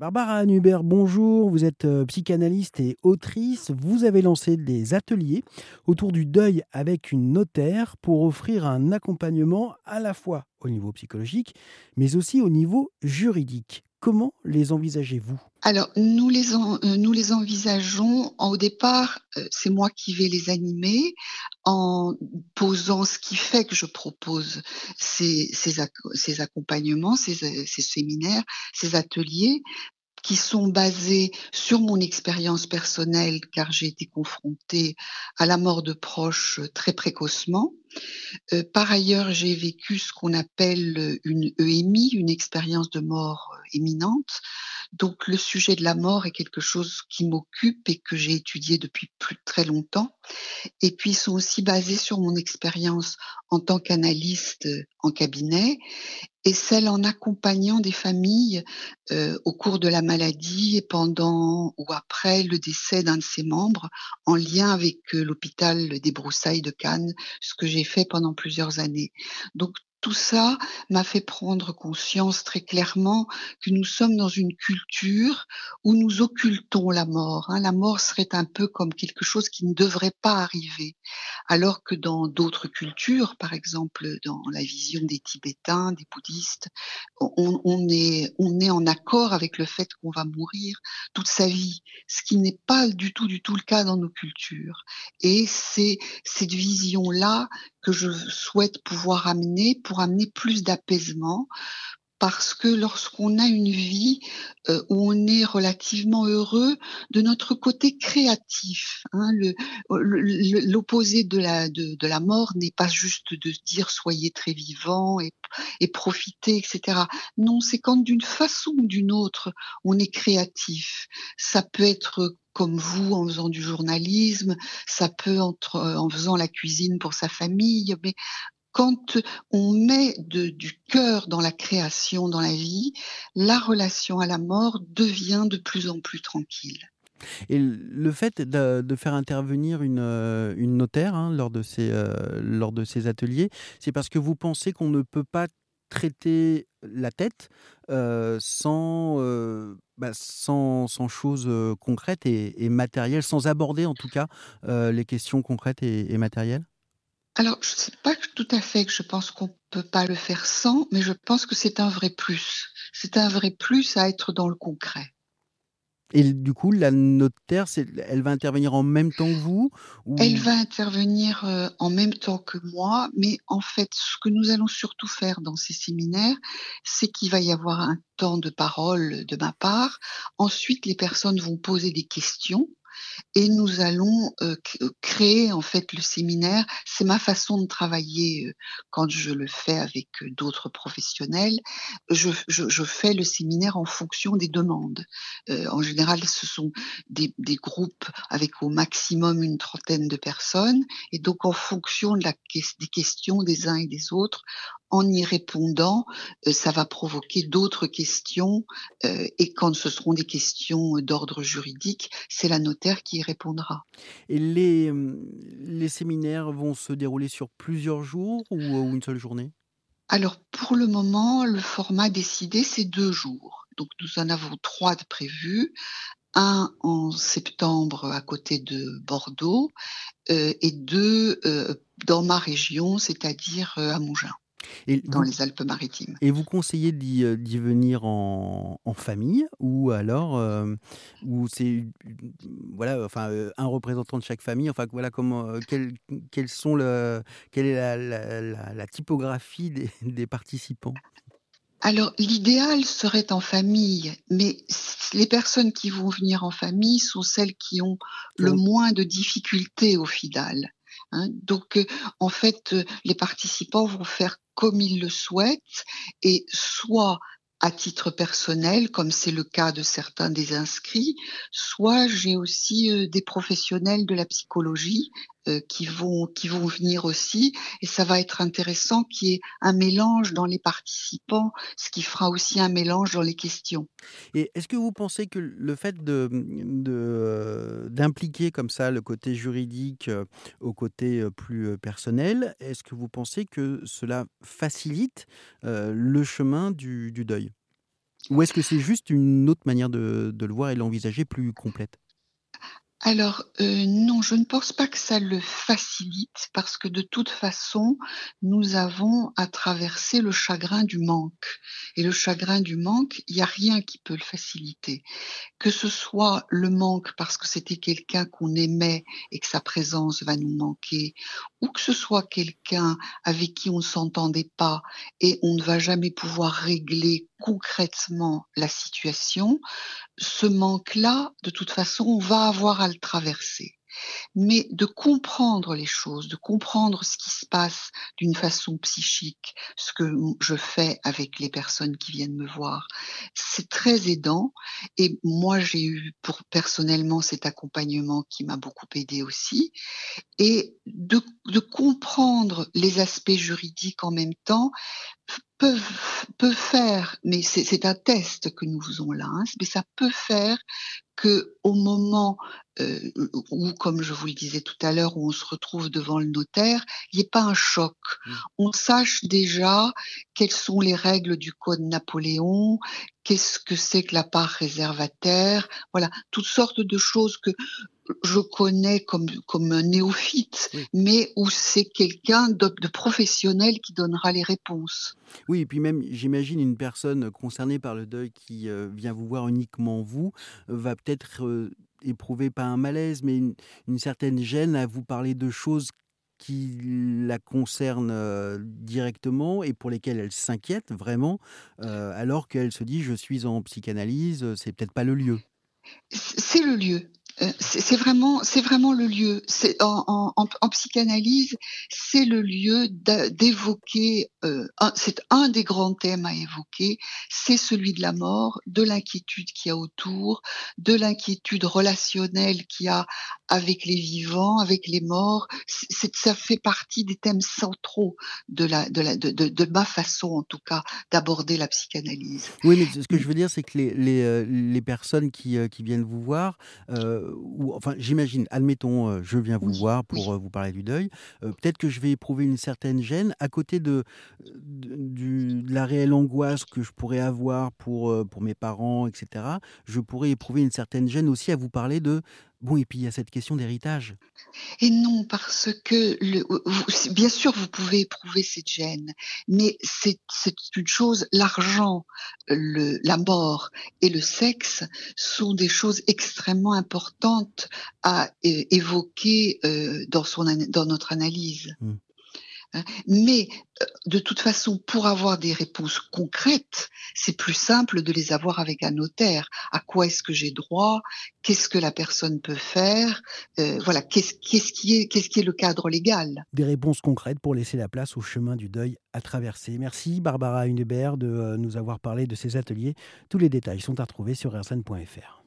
Barbara Hubert, bonjour. Vous êtes euh, psychanalyste et autrice. Vous avez lancé des ateliers autour du deuil avec une notaire pour offrir un accompagnement à la fois au niveau psychologique, mais aussi au niveau juridique. Comment les envisagez-vous? Alors, nous les, euh, nous les envisageons. Au départ, euh, c'est moi qui vais les animer en posant ce qui fait que je propose ces, ces, ac- ces accompagnements, ces, ces séminaires, ces ateliers qui sont basés sur mon expérience personnelle, car j'ai été confrontée à la mort de proches euh, très précocement. Euh, par ailleurs, j'ai vécu ce qu'on appelle euh, une EMI, une expérience de mort euh, imminente. Donc, le sujet de la mort est quelque chose qui m'occupe et que j'ai étudié depuis plus très longtemps. Et puis, ils sont aussi basés sur mon expérience en tant qu'analyste euh, en cabinet et celle en accompagnant des familles euh, au cours de la maladie et pendant ou après le décès d'un de ses membres en lien avec euh, l'hôpital des Broussailles de Cannes, ce que j'ai fait pendant plusieurs années. Tout ça m'a fait prendre conscience très clairement que nous sommes dans une culture où nous occultons la mort. hein. La mort serait un peu comme quelque chose qui ne devrait pas arriver, alors que dans d'autres cultures, par exemple dans la vision des Tibétains, des bouddhistes, on, est, on est en accord avec le fait qu'on va mourir toute sa vie, ce qui n'est pas du tout, du tout le cas dans nos cultures. Et c'est cette vision-là que je souhaite pouvoir amener pour amener plus d'apaisement. Parce que lorsqu'on a une vie euh, où on est relativement heureux de notre côté créatif, hein, l'opposé de la, de, de la mort n'est pas juste de dire soyez très vivant et, et profitez, etc. Non, c'est quand d'une façon ou d'une autre, on est créatif. Ça peut être comme vous en faisant du journalisme, ça peut être en faisant la cuisine pour sa famille, mais quand on met du cœur dans la création, dans la vie, la relation à la mort devient de plus en plus tranquille. Et le fait de, faire intervenir une, euh, notaire hein, lors, de ces, euh, lors de ces ateliers, c'est parce que vous pensez qu'on ne peut pas traiter la tête euh, sans, euh, bah, sans, sans choses euh, concrètes et, matérielles, sans aborder en tout cas les questions concrètes et, et matérielles? Alors, je ne sais pas tout à fait que je pense qu'on peut pas le faire sans, mais je pense que c'est un vrai plus. C'est un vrai plus à être dans le concret. Et du coup, la notaire, elle va intervenir en même temps que vous ou... Elle va intervenir euh, en même temps que moi, mais en fait, ce que nous allons surtout faire dans ces séminaires, c'est qu'il va y avoir un temps de parole de ma part. Ensuite, les personnes vont poser des questions et nous allons euh, c- créer en fait le séminaire. C'est ma façon de travailler euh, quand je le fais avec euh, d'autres professionnels. Je, fais le séminaire en fonction des demandes. Euh, en général, ce sont des, groupes avec au maximum une trentaine de personnes, et donc en fonction des questions des uns et des autres, en y répondant, euh, ça va provoquer d'autres questions, euh, et quand ce seront des questions d'ordre juridique, c'est la notaire qui y répondra. Et les, hum, les séminaires vont se dérouler sur plusieurs jours ou, ou une seule journée? Alors pour le moment, le format décidé, c'est deux jours. Donc nous en avons trois de prévus. Un en septembre à côté de Bordeaux euh, et deux euh, dans ma région, c'est-à-dire euh, à Mougins, et dans vous, les Alpes-Maritimes. et vous conseillez d'y euh, venir en, en famille ou alors euh, ou c'est voilà enfin euh, un représentant de chaque famille? Enfin voilà comment euh, quel- quels sont le quelle est la, la- la- la typographie des, des participants? Alors l'idéal serait en famille, mais les personnes qui vont venir en famille sont celles qui ont le moins de difficultés au final. hein. Donc euh, en fait, euh, les participants vont faire comme ils le souhaitent et soit à titre personnel, comme c'est le cas de certains des inscrits, soit j'ai aussi euh, des professionnels de la psychologie euh, qui vont qui vont venir aussi. Et ça va être intéressant qu'il y ait un mélange dans les participants, ce qui fera aussi un mélange dans les questions. Et est-ce que vous pensez que le fait de, euh, d'impliquer comme ça le côté juridique euh, au côté plus personnel, est-ce que vous pensez que cela facilite le chemin du, du deuil? Ou est-ce que c'est juste une autre manière de le voir et l'envisager plus complète? Alors, euh, non, je ne pense pas que ça le facilite parce que de toute façon, nous avons à traverser le chagrin du manque. Et le chagrin du manque, il n'y a rien qui peut le faciliter. Que ce soit le manque parce que c'était quelqu'un qu'on aimait et que sa présence va nous manquer, ou que ce soit quelqu'un avec qui on ne s'entendait pas et on ne va jamais pouvoir régler concrètement la situation, ce manque-là, de toute façon, on va avoir à le traverser mais de comprendre les choses, de comprendre ce qui se passe d'une façon psychique, ce que je fais avec les personnes qui viennent me voir, c'est très aidant. Et moi, j'ai eu pour personnellement cet accompagnement qui m'a beaucoup aidé aussi, et de, comprendre les aspects juridiques en même temps peut, peut faire, mais c'est un test que nous faisons là, hein, mais ça peut faire que au moment euh, où, comme je vous le disais tout à l'heure, où on se retrouve devant le notaire, il n'y ait pas un choc. Mmh. On sache déjà quelles sont les règles du code Napoléon, qu'est-ce que c'est que la part réservataire, voilà, toutes sortes de choses que je connais comme, comme un néophyte, mais où c'est quelqu'un de, de, professionnel qui donnera les réponses. Oui, et puis même, j'imagine, une personne concernée par le deuil qui euh, vient vous voir uniquement vous, va peut-être euh, éprouver pas un malaise, mais une, une, certaine gêne à vous parler de choses qui la concernent euh, directement et pour lesquelles elle s'inquiète vraiment, euh, alors qu'elle se dit je suis en psychanalyse, c'est peut-être pas le lieu. C'est le lieu. Euh, c'est vraiment, c'est vraiment le lieu. En, psychanalyse, c'est le lieu d'évoquer. Euh, c'est un des grands thèmes à évoquer. C'est celui de la mort, de l'inquiétude qu'il y a autour, de l'inquiétude relationnelle qu'il y a avec les vivants, avec les morts. Ça fait partie des thèmes centraux de la, de ma façon, en tout cas, d'aborder la psychanalyse. Oui, mais ce que je veux dire, c'est que les, euh, personnes qui, viennent vous voir. Ou, enfin, j'imagine, admettons, euh, je viens vous oui, voir pour oui. vous parler du deuil, euh, peut-être que je vais éprouver une certaine gêne à côté de, de, du, de, la réelle angoisse que je pourrais avoir pour, pour mes parents, etc. Je pourrais éprouver une certaine gêne aussi à vous parler de Bon, et puis il y a cette question d'héritage. Et non, parce que, le, vous, bien sûr, vous pouvez éprouver cette gêne, mais c'est une chose, l'argent, la mort et le sexe sont des choses extrêmement importantes à évoquer euh, dans, son, dans notre analyse. Mmh. Hein. Mais euh, de toute façon, pour avoir des réponses concrètes, c'est plus simple de les avoir avec un notaire. À quoi est-ce que j'ai droit? Qu'est-ce que la personne peut faire? Euh, Voilà, qu'est-ce qu qui, est, qu qui est le cadre légal? Des réponses concrètes pour laisser la place au chemin du deuil à traverser. Merci Barbara Hunebert de euh, nous avoir parlé de ces ateliers. Tous les détails sont à retrouver sur rsn.fr.